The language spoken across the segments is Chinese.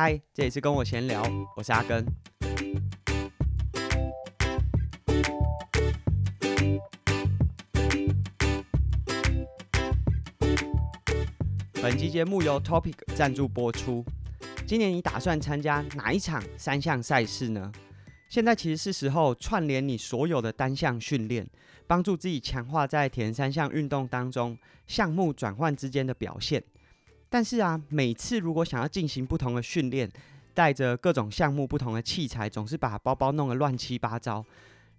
嗨，这里是跟我闲聊，我是阿根。本期节目由 Topic 赞助播出。今年你打算参加哪一场三项赛事呢？现在其实是时候串联你所有的单项训练，帮助自己强化在铁人三项运动当中项目转换之间的表现。但是啊，每次如果想要进行不同的训练，带着各种项目不同的器材，总是把包包弄得乱七八糟。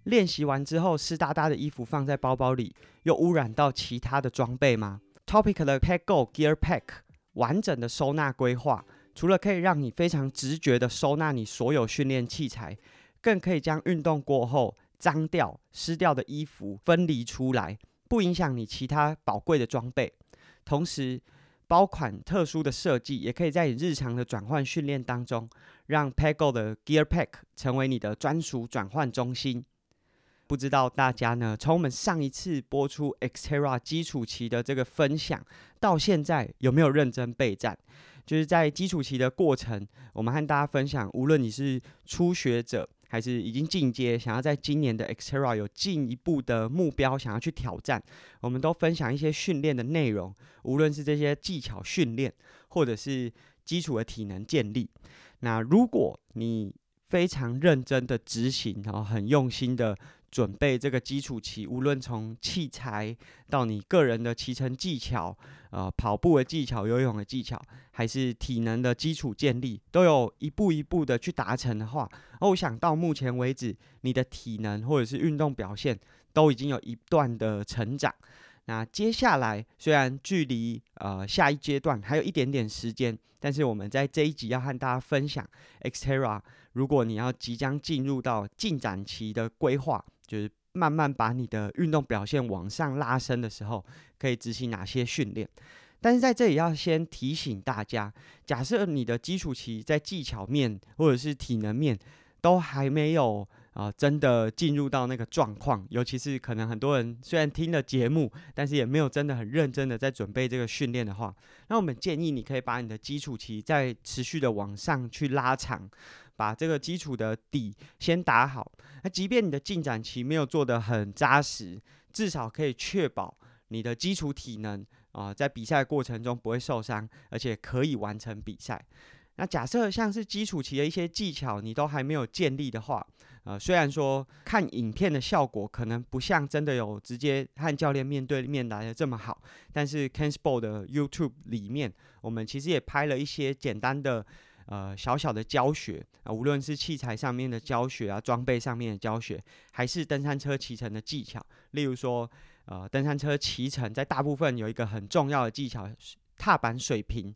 练习完之后，湿哒哒的衣服放在包包里，又污染到其他的装备吗？Topic 的 PackGo Gear Pack 完整的收纳规划，除了可以让你非常直觉的收纳你所有训练器材。更可以将运动过后脏掉、湿掉的衣服分离出来，不影响你其他宝贵的装备。同时，包款特殊的设计也可以在你日常的转换训练当中，让 PackGo 的 Gear Pack 成为你的专属转换中心。不知道大家呢，从我们上一次播出 Xterra 基础期的这个分享到现在，有没有认真备战？就是在基础期的过程，我们和大家分享，无论你是初学者，还是已经进阶，想要在今年的 Xterra 有进一步的目标，想要去挑战，我们都分享一些训练的内容，无论是这些技巧训练，或者是基础的体能建立。那如果你非常认真的执行，然后很用心的。准备这个基础期，无论从器材到你个人的骑乘技巧，呃，跑步的技巧、游泳的技巧，还是体能的基础建立，都有一步一步的去达成的话，我想到目前为止，你的体能或者是运动表现都已经有一段的成长。那接下来虽然距离呃下一阶段还有一点点时间，但是我们在这一集要和大家分享 Xterra，如果你要即将进入到进展期的规划。就是慢慢把你的运动表现往上拉升的时候，可以执行哪些训练？但是在这里要先提醒大家，假设你的基础期在技巧面或者是体能面都还没有啊、真的进入到那个状况，尤其是可能很多人虽然听了节目，但是也没有真的很认真的在准备这个训练的话，那我们建议你可以把你的基础期再持续的往上去拉长。把这个基础的底先打好，那即便你的进展期没有做得很扎实，至少可以确保你的基础体能啊、在比赛过程中不会受伤，而且可以完成比赛。那假设像是基础期的一些技巧你都还没有建立的话，呃，虽然说看影片的效果可能不像真的有直接和教练面对面来的这么好，但是 Ken Sport 的 YouTube 里面，我们其实也拍了一些简单的。呃，小小的教学啊，无论是器材上面的教学啊，装备上面的教学，还是登山车骑乘的技巧，例如说，呃，登山车骑乘在大部分有一个很重要的技巧，踏板水平。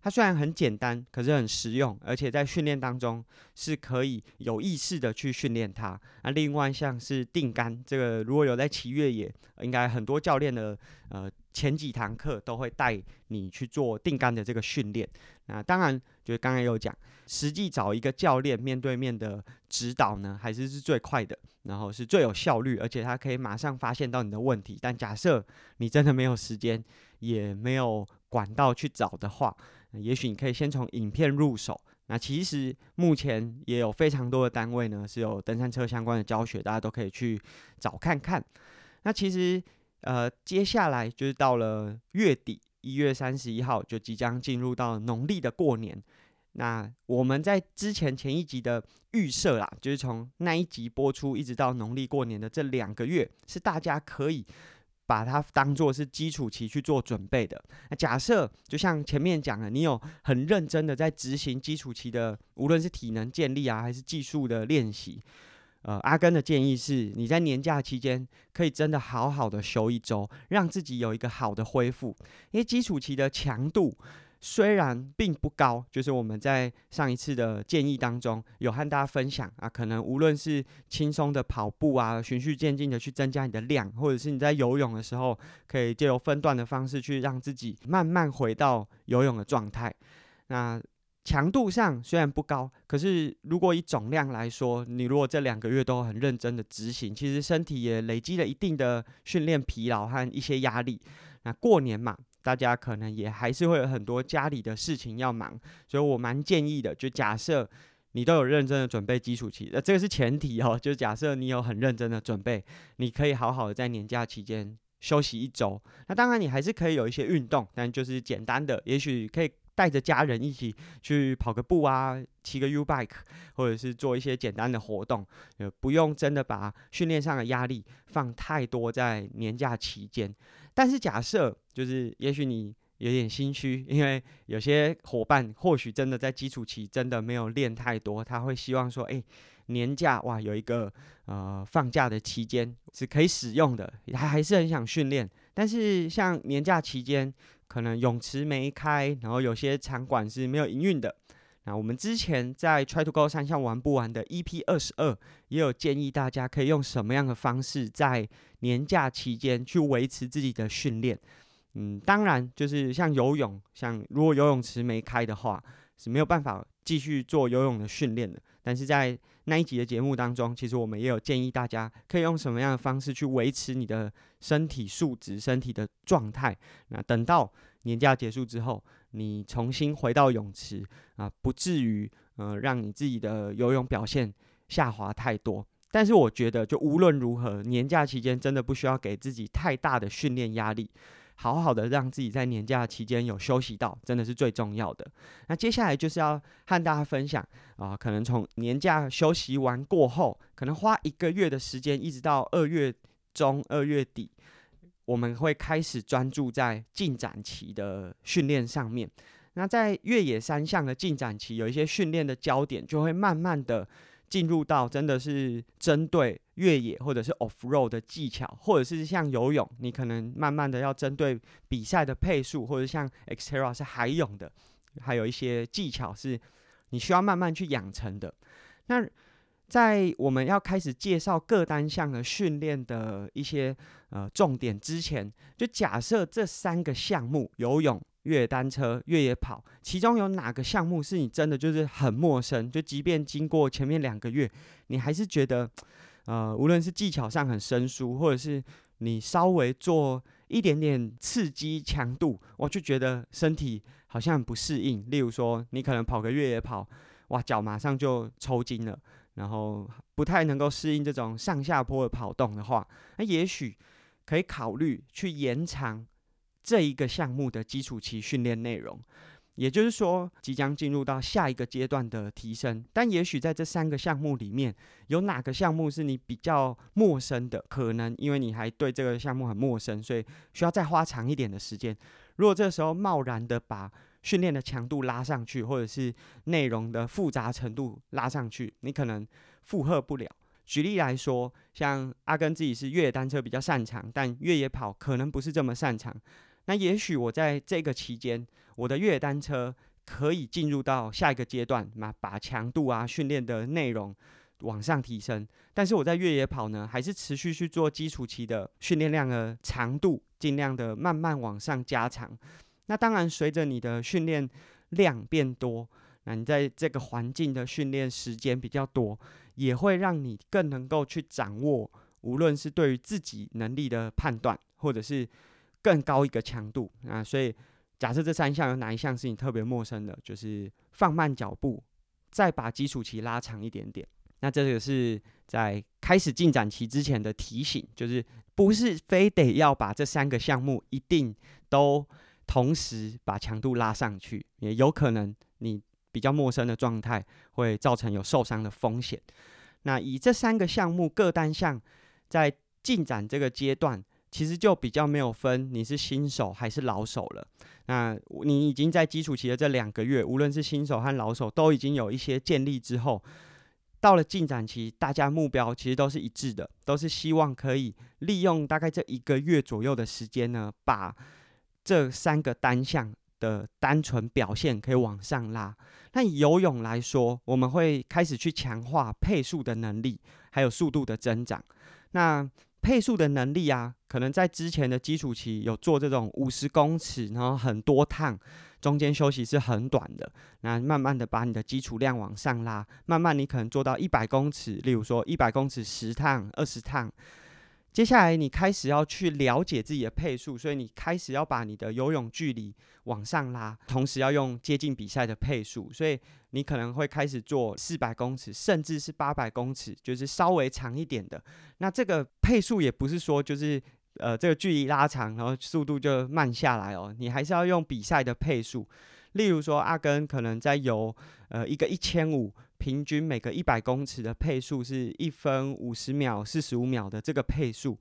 它虽然很简单，可是很实用，而且在训练当中是可以有意识的去训练它。那另外像是定杆，这个如果有在骑越野，应该很多教练的呃前几堂课都会带你去做定杆的这个训练。那当然，就是刚才有讲，实际找一个教练面对面的指导呢，还是是最快的，然后是最有效率，而且他可以马上发现到你的问题。但假设你真的没有时间，也没有管道去找的话，也许你可以先从影片入手。那其实目前也有非常多的单位呢，是有登山车相关的教学，大家都可以去找看看。那其实呃，接下来就是到了月底，一月三十一号就即将进入到农历的过年。那我们在之前前一集的预设啦，就是从那一集播出一直到农历过年的这两个月，是大家可以。把它当做是基础期去做准备的。那假设就像前面讲的，你有很认真的在执行基础期的，无论是体能建立啊，还是技术的练习。呃，阿根的建议是，你在年假期间可以真的好好的休一周，让自己有一个好的恢复，因为基础期的强度。虽然并不高，就是我们在上一次的建议当中有和大家分享啊，可能无论是轻松的跑步啊，循序渐进的去增加你的量，或者是你在游泳的时候，可以借由分段的方式去让自己慢慢回到游泳的状态。那强度上虽然不高，可是如果以总量来说，你如果这两个月都很认真的执行，其实身体也累积了一定的训练疲劳和一些压力。那过年嘛。大家可能也还是会有很多家里的事情要忙，所以我蛮建议的，就假设你都有认真的准备基础期，呃，这个是前提哦，就假设你有很认真的准备，你可以好好的在年假期间休息一周。那当然你还是可以有一些运动，但就是简单的，也许可以。带着家人一起去跑个步啊，骑个 U bike，或者是做一些简单的活动，呃，不用真的把训练上的压力放太多在年假期间。但是假设就是，也许你有点心虚，因为有些伙伴或许真的在基础期真的没有练太多，他会希望说，哎，年假哇有一个呃放假的期间是可以使用的，他还是很想训练。但是像年假期间，可能泳池没开，然后有些场馆是没有营运的。那我们之前在 Try to Go 三项玩不完的 EP 二十二，也有建议大家可以用什么样的方式在年假期间去维持自己的训练。嗯，当然就是像游泳，像如果游泳池没开的话，是没有办法继续做游泳的训练的。但是在那一集的节目当中，其实我们也有建议大家可以用什么样的方式去维持你的身体素质、身体的状态。那等到年假结束之后，你重新回到泳池啊，不至于呃让你自己的游泳表现下滑太多。但是我觉得，就无论如何，年假期间真的不需要给自己太大的训练压力。好好的让自己在年假期间有休息到，真的是最重要的。那接下来就是要和大家分享啊、可能从年假休息完过后，可能花一个月的时间，一直到二月中、二月底，我们会开始专注在进展期的训练上面。那在越野三项的进展期，有一些训练的焦点就会慢慢的。进入到真的是针对越野或者是 off road 的技巧，或者是像游泳，你可能慢慢的要针对比赛的配速，或者像 Xterra 是海泳的，还有一些技巧是你需要慢慢去养成的。那在我们要开始介绍各单项的训练的一些呃重点之前，就假设这三个项目游泳。越野单车、越野跑，其中有哪个项目是你真的就是很陌生？就即便经过前面两个月，你还是觉得，呃，无论是技巧上很生疏，或者是你稍微做一点点刺激强度，我就觉得身体好像很不适应。例如说，你可能跑个越野跑，哇，脚马上就抽筋了，然后不太能够适应这种上下坡的跑动的话，那也许可以考虑去延长。这一个项目的基础期训练内容，也就是说，即将进入到下一个阶段的提升。但也许在这三个项目里面，有哪个项目是你比较陌生的？可能因为你还对这个项目很陌生，所以需要再花长一点的时间。如果这时候贸然的把训练的强度拉上去，或者是内容的复杂程度拉上去，你可能负荷不了。举例来说，像阿根自己是越野单车比较擅长，但越野跑可能不是这么擅长。那也许我在这个期间，我的越野单车可以进入到下一个阶段，那把强度啊、训练的内容往上提升。但是我在越野跑呢，还是持续去做基础期的训练量的长度，尽量的慢慢往上加长。那当然，随着你的训练量变多，那你在这个环境的训练时间比较多，也会让你更能够去掌握，无论是对于自己能力的判断，或者是。更高一个强度啊，所以假设这三项有哪一项是你特别陌生的，就是放慢脚步，再把基础期拉长一点点。那这个是在开始进展期之前的提醒，就是不是非得要把这三个项目一定都同时把强度拉上去，也有可能你比较陌生的状态会造成有受伤的风险。那以这三个项目各单项在进展这个阶段。其实就比较没有分你是新手还是老手了。那你已经在基础期的这两个月，无论是新手和老手，都已经有一些建立之后，到了进展期，大家目标其实都是一致的，都是希望可以利用大概这一个月左右的时间呢，把这三个单项的单纯表现可以往上拉。那以游泳来说，我们会开始去强化配速的能力，还有速度的增长。那配速的能力啊，可能在之前的基础期有做这种五十公尺，然后很多趟，中间休息是很短的。那慢慢的把你的基础量往上拉，慢慢你可能做到一百公尺，例如说一百公尺十趟、二十趟，接下来你开始要去了解自己的配速，所以你开始要把你的游泳距离往上拉，同时要用接近比赛的配速，所以你可能会开始做四百公尺，甚至是八百公尺，就是稍微长一点的。那这个配速也不是说就是呃这个距离拉长，然后速度就慢下来哦，你还是要用比赛的配速。例如说，阿根可能在游呃一个一千五，平均每个一百公尺的配速是一分五十秒、四十五秒的这个配速，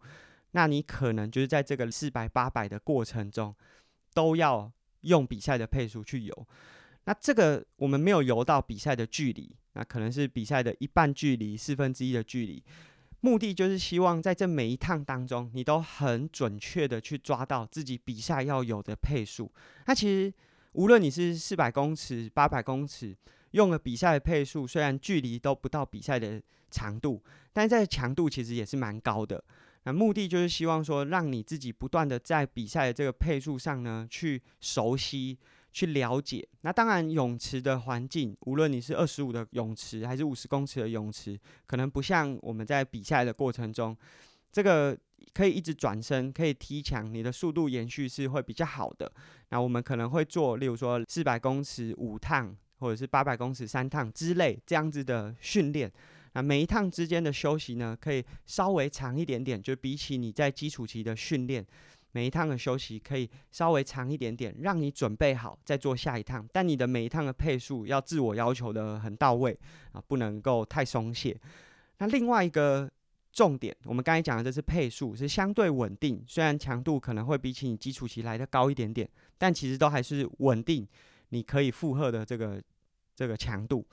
那你可能就是在这个四百、八百的过程中，都要用比赛的配速去游。那这个我们没有游到比赛的距离，那可能是比赛的一半距离、四分之一的距离。目的就是希望在这每一趟当中，你都很准确的去抓到自己比赛要有的配速。那其实。无论你是四百公尺、八百公尺，用了比赛的配速，虽然距离都不到比赛的长度，但在强度其实也是蛮高的。那目的就是希望说，让你自己不断的在比赛的这个配速上呢，去熟悉、去了解。那当然，泳池的环境，无论你是二十五的泳池还是五十公尺的泳池，可能不像我们在比赛的过程中，这个。可以一直转身，可以踢墙，你的速度延续是会比较好的。那我们可能会做，例如说四百公尺五趟，或者是八百公尺三趟之类这样子的训练。那每一趟之间的休息呢，可以稍微长一点点，就比起你在基础期的训练，每一趟的休息可以稍微长一点点，让你准备好再做下一趟。但你的每一趟的配速要自我要求的很到位啊，不能够太松懈。那另外一个。重点，我们刚才讲的这是配速，是相对稳定。虽然强度可能会比起你基础期来的高一点点，但其实都还是稳定，你可以负荷的这个这个强度。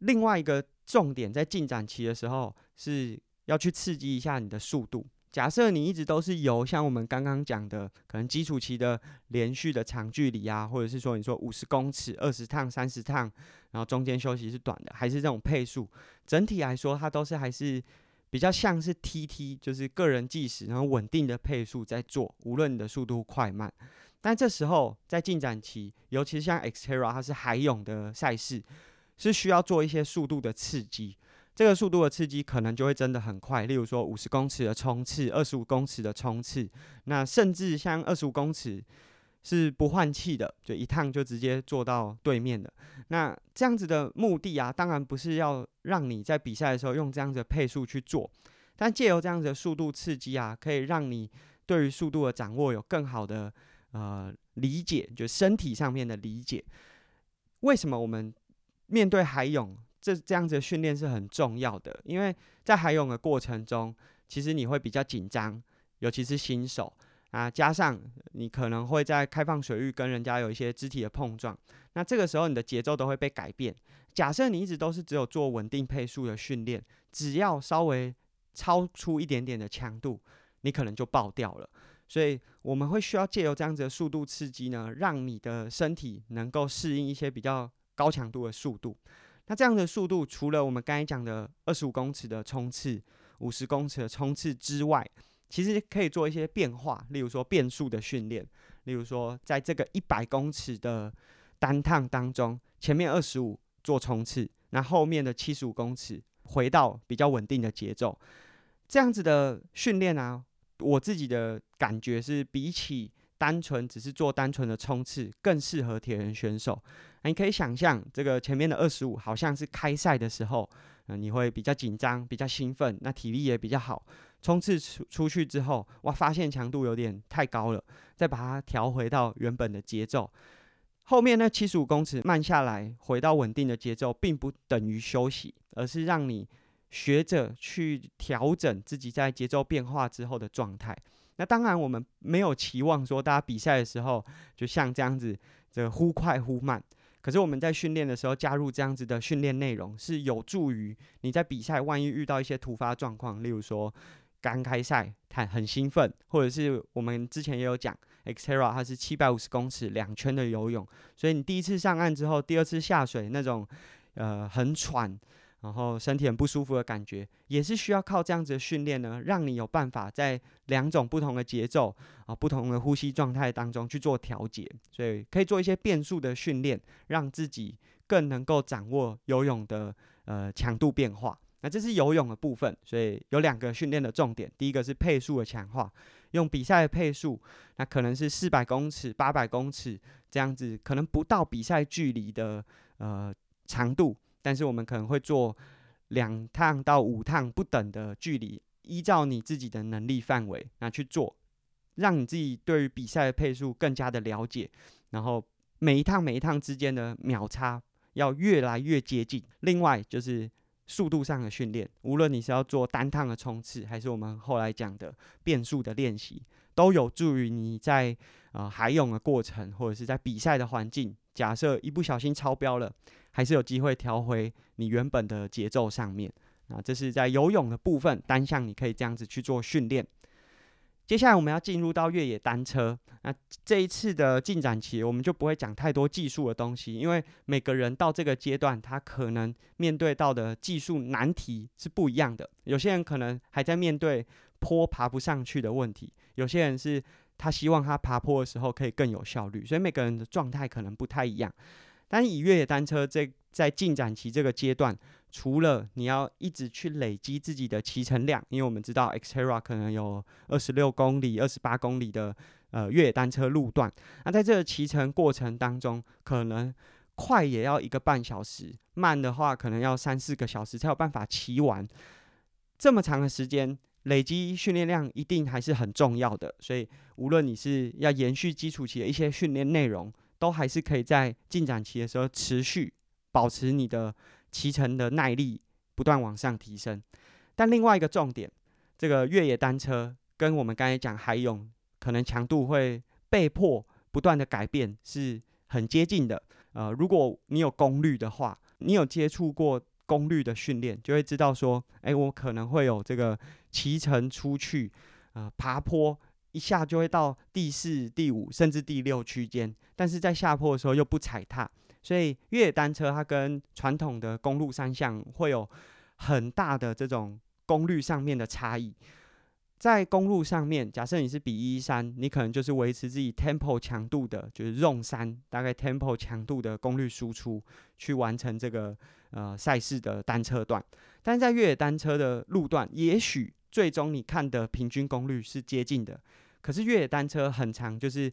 另外一个重点，在进展期的时候，是要去刺激一下你的速度。假设你一直都是由像我们刚刚讲的，可能基础期的连续的长距离啊，或者是说你说五十公尺、二十趟、三十趟，然后中间休息是短的，还是这种配速，整体来说它都是还是。比较像是 TT，就是个人计时，然后稳定的配速在做，无论你的速度快慢。但这时候在进展期，尤其是像 Xterra，它是海泳的赛事，是需要做一些速度的刺激。这个速度的刺激可能就会真的很快，例如说五十公尺的冲刺，二十五公尺的冲刺，那甚至像二十五公尺。是不换气的，就一趟就直接做到对面的。那这样子的目的啊，当然不是要让你在比赛的时候用这样子的配速去做，但借由这样子的速度刺激啊，可以让你对于速度的掌握有更好的呃理解，就身体上面的理解。为什么我们面对海泳这这样子的训练是很重要的？因为在海泳的过程中，其实你会比较紧张，尤其是新手。啊，加上你可能会在开放水域跟人家有一些肢体的碰撞，那这个时候你的节奏都会被改变。假设你一直都是只有做稳定配速的训练，只要稍微超出一点点的强度，你可能就爆掉了。所以我们会需要借由这样子的速度刺激呢，让你的身体能够适应一些比较高强度的速度。那这样的速度，除了我们刚才讲的二十五公尺的冲刺、五十公尺的冲刺之外，其实可以做一些变化，例如说变速的训练，例如说在这个一百公尺的单趟当中，前面二十五做冲刺，那后面的七十五公尺回到比较稳定的节奏，这样子的训练啊，我自己的感觉是比起单纯只是做单纯的冲刺，更适合铁人选手。你可以想象，这个前面的二十五好像是开赛的时候，嗯，你会比较紧张、比较兴奋，那体力也比较好。冲刺出出去之后，哇，发现强度有点太高了，再把它调回到原本的节奏。后面那，七十五公尺慢下来，回到稳定的节奏，并不等于休息，而是让你学着去调整自己在节奏变化之后的状态。那当然，我们没有期望说大家比赛的时候就像这样子，这忽快忽慢。可是我们在训练的时候加入这样子的训练内容，是有助于你在比赛万一遇到一些突发状况，例如说。刚开赛，他很兴奋，或者是我们之前也有讲，Xterra 它是七百五十公尺两圈的游泳，所以你第一次上岸之后，第二次下水那种呃很喘，然后身体很不舒服的感觉，也是需要靠这样子的训练呢，让你有办法在两种不同的节奏啊、不同的呼吸状态当中去做调节，所以可以做一些变速的训练，让自己更能够掌握游泳的呃强度变化。那这是游泳的部分，所以有两个训练的重点，第一个是配速的强化，用比赛的配速，那可能是四百公尺、八百公尺这样子，可能不到比赛距离的呃长度，但是我们可能会做两趟到五趟不等的距离，依照你自己的能力范围那去做，让你自己对于比赛的配速更加的了解，然后每一趟每一趟之间的秒差。要越来越接近。另外就是速度上的训练，无论你是要做单趟的冲刺，还是我们后来讲的变速的练习，都有助于你在呃海泳的过程，或者是在比赛的环境，假设一不小心超标了，还是有机会调回你原本的节奏上面。那这是在游泳的部分，单项你可以这样子去做训练。接下来我们要进入到越野单车。那这一次的进展期，我们就不会讲太多技术的东西，因为每个人到这个阶段，他可能面对到的技术难题是不一样的。有些人可能还在面对坡爬不上去的问题，有些人是他希望他爬坡的时候可以更有效率，所以每个人的状态可能不太一样。但以越野单车这在进展期这个阶段，除了你要一直去累积自己的骑乘量，因为我们知道 Xterra 可能有二十六公里、二十八公里的呃越野单车路段，那在这个骑乘过程当中，可能快也要一个半小时，慢的话可能要三四个小时才有办法骑完。这么长的时间，累积训练量一定还是很重要的。所以，无论你是要延续基础期的一些训练内容，都还是可以在进展期的时候持续保持你的骑乘的耐力不断往上提升。但另外一个重点，这个越野单车跟我们刚才讲海泳可能强度会被迫不断的改变，是很接近的。呃，如果你有功率的话，你有接触过功率的训练，就会知道说，哎，我可能会有这个骑乘出去，呃，爬坡。一下就会到第四、第五甚至第六区间，但是在下坡的时候又不踩踏，所以越野单车它跟传统的公路三项会有很大的这种功率上面的差异。在公路上面，假设你是比一三，你可能就是维持自己 tempo 强度的，就是 zone 三大概 tempo 强度的功率输出，去完成这个呃赛事的单车段。但是在越野单车的路段，也许最终你看的平均功率是接近的。可是越野单车很长，就是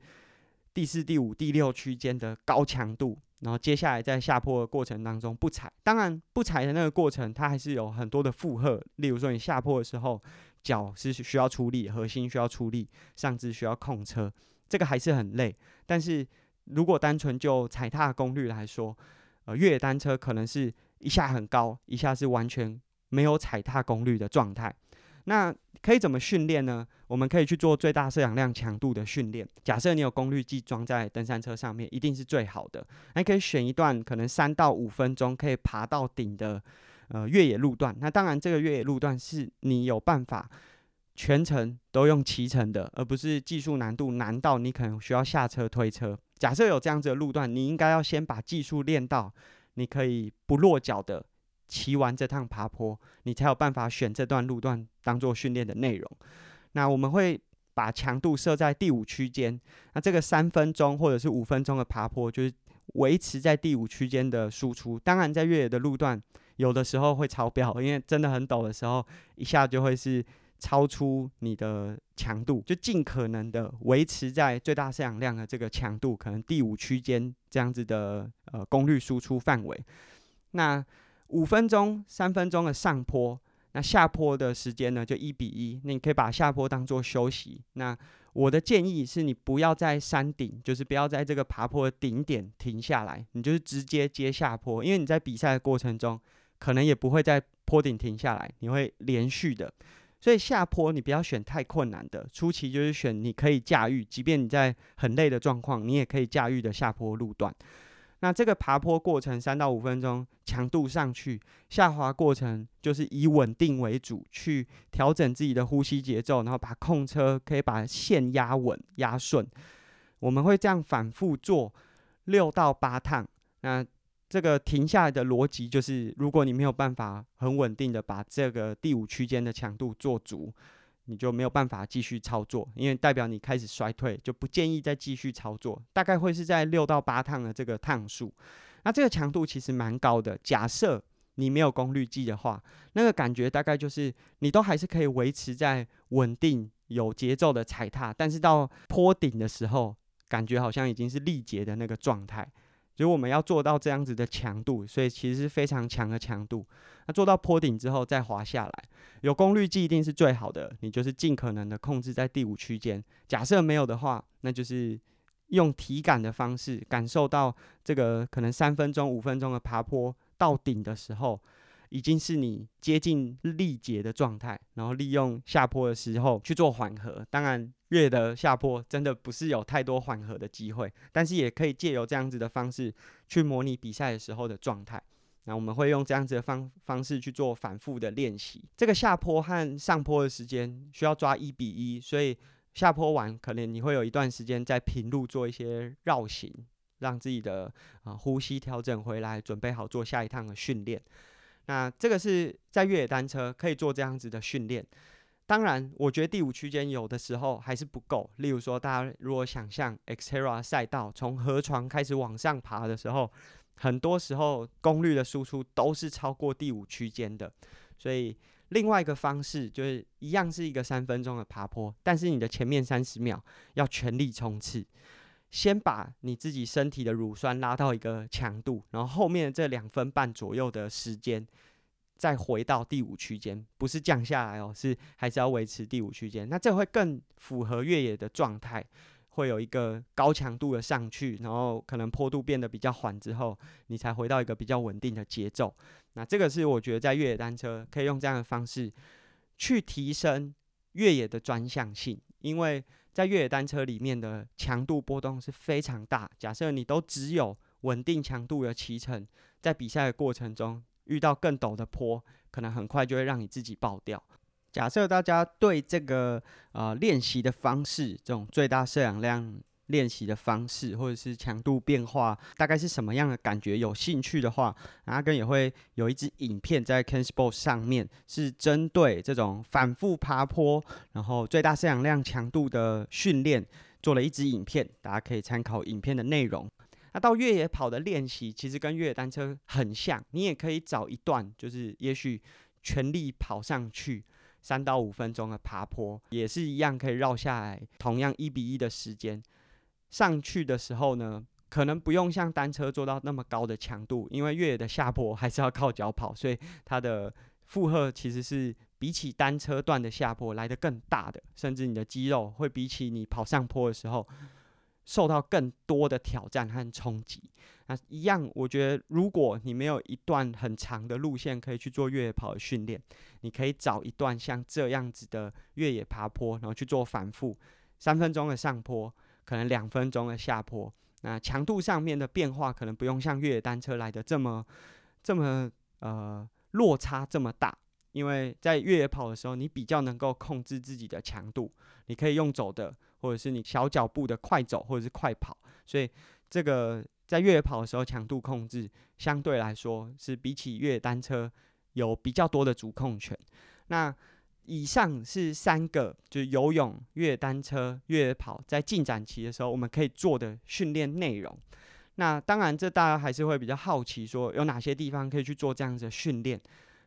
第四、第五、第六区间的高强度，然后接下来在下坡的过程当中不踩，当然不踩的那个过程，它还是有很多的负荷。例如说，你下坡的时候，脚是需要出力，核心需要出力，上肢需要控车，这个还是很累。但是如果单纯就踩踏功率来说，呃，越野单车可能是一下很高，一下是完全没有踩踏功率的状态。那可以怎么训练呢？我们可以去做最大摄氧量强度的训练。假设你有功率计装在登山车上面，一定是最好的。还可以选一段可能三到五分钟可以爬到顶的呃越野路段。那当然，这个越野路段是你有办法全程都用骑乘的，而不是技术难度难到你可能需要下车推车。假设有这样子的路段，你应该要先把技术练到你可以不落脚的。骑完这趟爬坡，你才有办法选这段路段当做训练的内容。那我们会把强度设在第五区间，那这个三分钟或者是五分钟的爬坡，就是维持在第五区间的输出。当然，在越野的路段，有的时候会超标，因为真的很陡的时候，一下就会是超出你的强度，就尽可能的维持在最大摄氧量的这个强度，可能第五区间这样子的呃功率输出范围。那五分钟、三分钟的上坡，那下坡的时间呢，就一比一。那你可以把下坡当做休息。那我的建议是你不要在山顶，就是不要在这个爬坡的顶点停下来，你就是直接接下坡。因为你在比赛的过程中，可能也不会在坡顶停下来，你会连续的。所以下坡你不要选太困难的，初期就是选你可以驾驭，即便你在很累的状况，你也可以驾驭的下坡路段。那这个爬坡过程三到五分钟，强度上去，下滑过程就是以稳定为主，去调整自己的呼吸节奏，然后把控车可以把线压稳、压顺。我们会这样反复做六到八趟。那这个停下来的逻辑就是，如果你没有办法很稳定的把这个第五区间的强度做足。你就没有办法继续操作，因为代表你开始衰退，就不建议再继续操作。大概会是在六到八趟的这个趟数，那这个强度其实蛮高的。假设你没有功率计的话，那个感觉大概就是你都还是可以维持在稳定有节奏的踩踏，但是到坡顶的时候，感觉好像已经是力竭的那个状态。所以我们要做到这样子的强度，所以其实是非常强的强度。那做到坡顶之后再滑下来，有功率计一定是最好的，你就是尽可能的控制在第五区间。假设没有的话，那就是用体感的方式感受到这个可能三分钟、五分钟的爬坡到顶的时候，已经是你接近力竭的状态，然后利用下坡的时候去做缓和。当然，越的下坡真的不是有太多缓和的机会，但是也可以借由这样子的方式去模拟比赛的时候的状态。那我们会用这样子的方方式去做反复的练习。这个下坡和上坡的时间需要抓一比一，所以下坡完可能你会有一段时间在平路做一些绕行，让自己的啊、呼吸调整回来，准备好做下一趟的训练。那这个是在越野单车可以做这样子的训练。当然，我觉得第五区间有的时候还是不够。例如说，大家如果想象 Xterra 赛道从河床开始往上爬的时候，很多时候功率的输出都是超过第五区间的。所以，另外一个方式就是一样是一个三分钟的爬坡，但是你的前面三十秒要全力冲刺。先把你自己身体的乳酸拉到一个强度，然后后面这两分半左右的时间，再回到第五区间，不是降下来哦，是还是要维持第五区间。那这会更符合越野的状态，会有一个高强度的上去，然后可能坡度变得比较缓之后，你才回到一个比较稳定的节奏。那这个是我觉得在越野单车可以用这样的方式去提升越野的专项性，因为。在越野单车里面的强度波动是非常大。假设你都只有稳定强度的骑乘，在比赛的过程中遇到更陡的坡，可能很快就会让你自己爆掉。假设大家对这个呃练习的方式，这种最大摄氧量。练习的方式或者是强度变化大概是什么样的感觉？有兴趣的话，阿根也会有一支影片在 CanSport 上面，是针对这种反复爬坡，然后最大摄氧量强度的训练做了一支影片，大家可以参考影片的内容。那到越野跑的练习，其实跟越野单车很像，你也可以找一段，就是也许全力跑上去三到五分钟的爬坡，也是一样可以绕下来，同样一比一的时间。上去的时候呢，可能不用像单车做到那么高的强度，因为越野的下坡还是要靠脚跑，所以它的负荷其实是比起单车段的下坡来得更大的，甚至你的肌肉会比起你跑上坡的时候受到更多的挑战和冲击。那一样，我觉得如果你没有一段很长的路线可以去做越野跑的训练，你可以找一段像这样子的越野爬坡，然后去做反复三分钟的上坡。可能两分钟的下坡，那强度上面的变化可能不用像越野单车来的这么这么呃落差这么大，因为在越野跑的时候，你比较能够控制自己的强度，你可以用走的，或者是你小脚步的快走或者是快跑，所以这个在越野跑的时候强度控制相对来说是比起越野单车有比较多的主控权。那以上是三个，就是游泳、越野单车、越野跑，在进展期的时候，我们可以做的训练内容。那当然，这大家还是会比较好奇，说有哪些地方可以去做这样子的训练。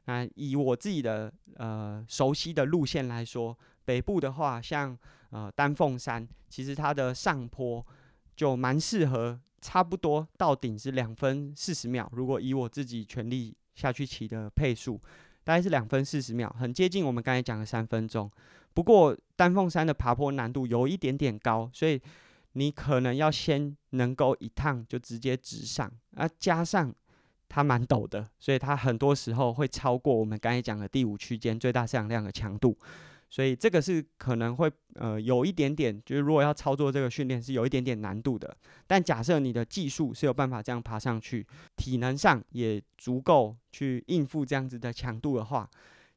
那以我自己的呃熟悉的路线来说，北部的话，像呃丹凤山，其实它的上坡就蛮适合，差不多到顶是两分四十秒。如果以我自己全力下去骑的配速。大概是两分四十秒，很接近我们刚才讲的三分钟。不过丹凤山的爬坡难度有一点点高，所以你可能要先能够一趟就直接直上，啊，加上它蛮陡的，所以它很多时候会超过我们刚才讲的第五区间最大摄氧量的强度。所以这个是可能会呃有一点点，就是如果要操作这个训练是有一点点难度的。但假设你的技术是有办法这样爬上去，体能上也足够去应付这样子的强度的话，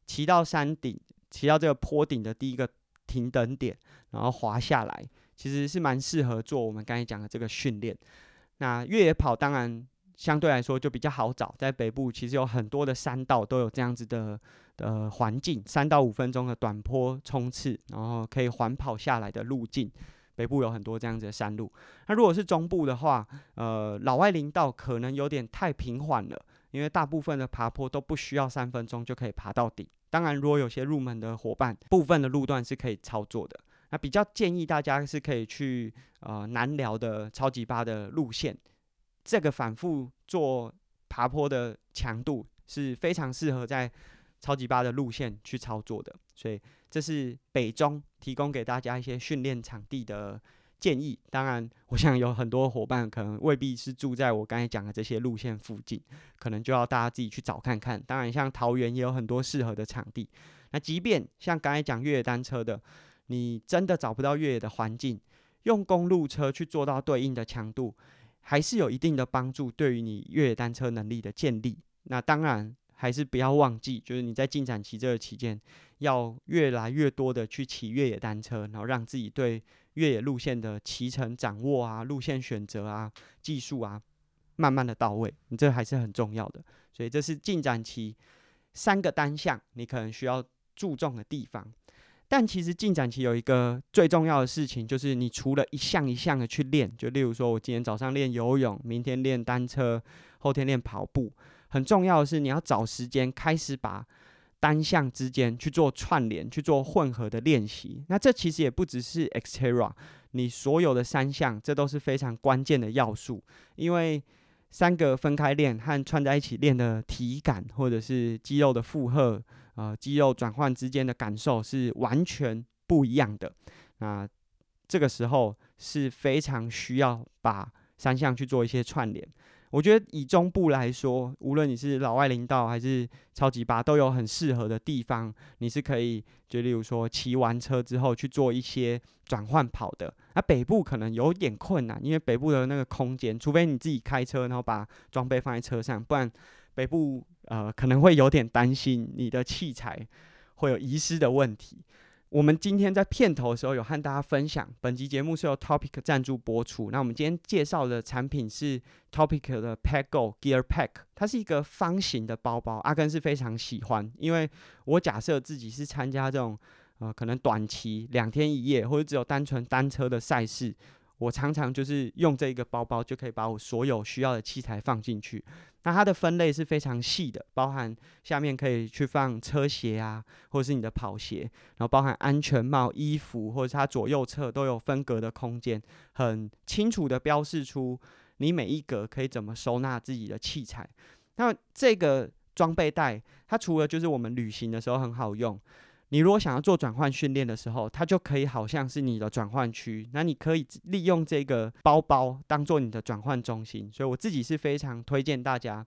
骑到山顶，骑到这个坡顶的第一个停等点，然后滑下来，其实是蛮适合做我们刚才讲的这个训练。那越野跑当然相对来说就比较好找，在北部其实有很多的山道都有这样子的。呃环境，三到五分钟的短坡冲刺，然后可以缓跑下来的路径，北部有很多这样子的山路。那如果是中部的话，呃，老外林道可能有点太平缓了，因为大部分的爬坡都不需要三分钟就可以爬到底。当然，如果有些入门的伙伴，部分的路段是可以操作的。那比较建议大家是可以去呃南寮的超级八的路线，这个反复做爬坡的强度是非常适合在超级八的路线去操作的。所以这是北中提供给大家一些训练场地的建议。当然，我想有很多伙伴可能未必是住在我刚才讲的这些路线附近，可能就要大家自己去找看看。当然，像桃园也有很多适合的场地。那即便像刚才讲越野单车的。你真的找不到越野的环境，用公路车去做到对应的强度，还是有一定的帮助，对于你越野单车能力的建立。那当然还是不要忘记，就是你在进展期这个期间，要越来越多的去骑越野单车，然后让自己对越野路线的骑乘掌握啊、路线选择啊、技术啊，慢慢的到位，你这还是很重要的。所以这是进展期三个单项，你可能需要注重的地方。但其实进展期有一个最重要的事情，就是你除了一项一项的去练，就例如说我今天早上练游泳，明天练单车，后天练跑步，很重要的是你要找时间开始把单项之间去做串联，去做混合的练习。那这其实也不只是 Xterra，你所有的三项，这都是非常关键的要素，因为三个分开练和串在一起练的体感或者是肌肉的负荷。呃，肌肉转换之间的感受是完全不一样的。那这个时候是非常需要把三项去做一些串联。我觉得以中部来说，无论你是老外领导还是超级八，都有很适合的地方。你是可以，就例如说骑完车之后去做一些转换跑的。那北部可能有点困难，因为北部的那个空间，除非你自己开车，然后把装备放在车上，不然北部。呃，可能会有点担心你的器材会有遗失的问题。我们今天在片头的时候有和大家分享，本集节目是由 Topic 赞助播出。那我们今天介绍的产品是 Topic 的 PackGo Gear Pack，它是一个方形的包包，阿根是非常喜欢，因为我假设自己是参加这种呃可能短期两天一夜或者只有单纯单车的赛事，我常常就是用这一个包包就可以把我所有需要的器材放进去。那它的分类是非常细的，包含下面可以去放车鞋啊，或者是你的跑鞋，然后包含安全帽、衣服，或者是它左右侧都有分隔的空间，很清楚的标示出你每一格可以怎么收纳自己的器材。那这个装备袋，它除了就是我们旅行的时候很好用。你如果想要做转换训练的时候，它就可以好像是你的转换区，那你可以利用这个包包当做你的转换中心。所以我自己是非常推荐大家，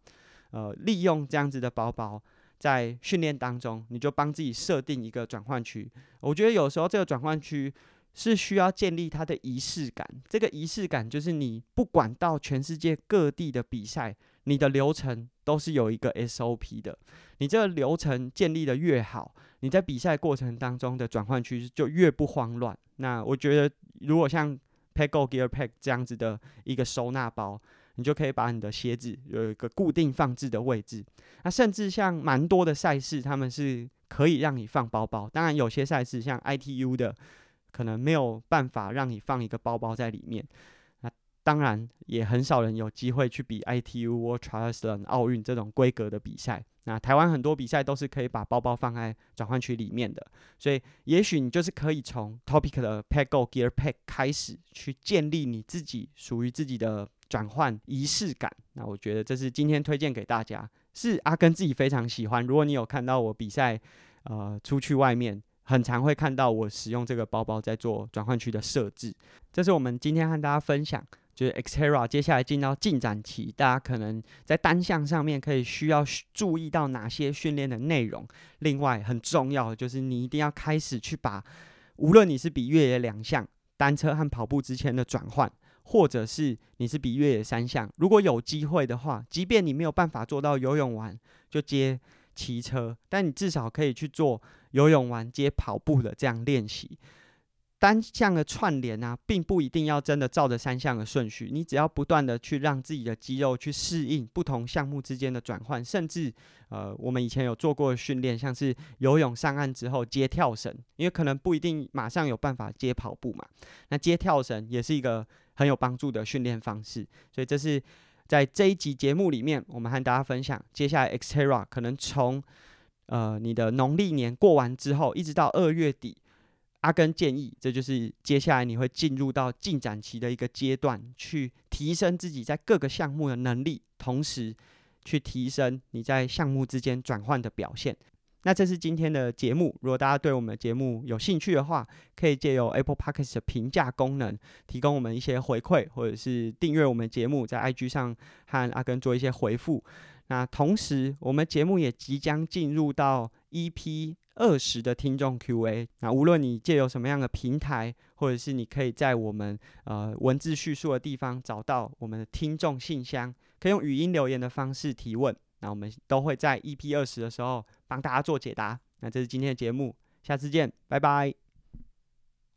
呃，利用这样子的包包，在训练当中，你就帮自己设定一个转换区。我觉得有时候这个转换区是需要建立它的仪式感。这个仪式感就是你不管到全世界各地的比赛，你的流程都是有一个 SOP 的。你这个流程建立的越好，你在比赛过程当中的转换区就越不慌乱。那我觉得，如果像 PackGo Gear Pack 这样子的一个收纳包，你就可以把你的鞋子有一个固定放置的位置。那甚至像蛮多的赛事，他们是可以让你放包包。当然，有些赛事像 ITU 的，可能没有办法让你放一个包包在里面。当然，也很少人有机会去比 ITU World Triathlon 奥运这种规格的比赛。那台湾很多比赛都是可以把包包放在转换区里面的，所以也许你就是可以从 Topic 的 PackGo Gear Pack 开始去建立你自己属于自己的转换仪式感。那我觉得这是今天推荐给大家，是阿根自己非常喜欢。如果你有看到我比赛，呃，出去外面很常会看到我使用这个包包在做转换区的设置。这是我们今天和大家分享。就是 Xterra 接下来进到进展期，大家可能在单项上面可以需要注意到哪些训练的内容。另外很重要的就是你一定要开始去把，无论你是比越野两项，单车和跑步之前的转换，或者是你是比越野三项，如果有机会的话，即便你没有办法做到游泳完就接骑车，但你至少可以去做游泳完接跑步的这样练习。单项的串联啊，并不一定要真的照着三项的顺序，你只要不断的去让自己的肌肉去适应不同项目之间的转换，甚至呃，我们以前有做过训练，像是游泳上岸之后接跳绳，因为可能不一定马上有办法接跑步嘛，那接跳绳也是一个很有帮助的训练方式，所以这是。在这一集节目里面，我们和大家分享，接下来 Xterra 可能从呃你的农历年过完之后，一直到二月底，阿根建议，这就是接下来你会进入到进展期的一个阶段，去提升自己在各个项目的能力，同时去提升你在项目之间转换的表现。那这是今天的节目。如果大家对我们的节目有兴趣的话，可以借由 Apple Podcast 的评价功能，提供我们一些回馈，或者是订阅我们节目，在 IG 上和阿根做一些回复。那同时，我们节目也即将进入到 EP 二十的听众 Q&A。那无论你借由什么样的平台，或者是你可以在我们呃文字叙述的地方找到我们的听众信箱，可以用语音留言的方式提问。那我们都会在 EP 二十的时候帮大家做解答。那这是今天的节目，下次见，拜拜。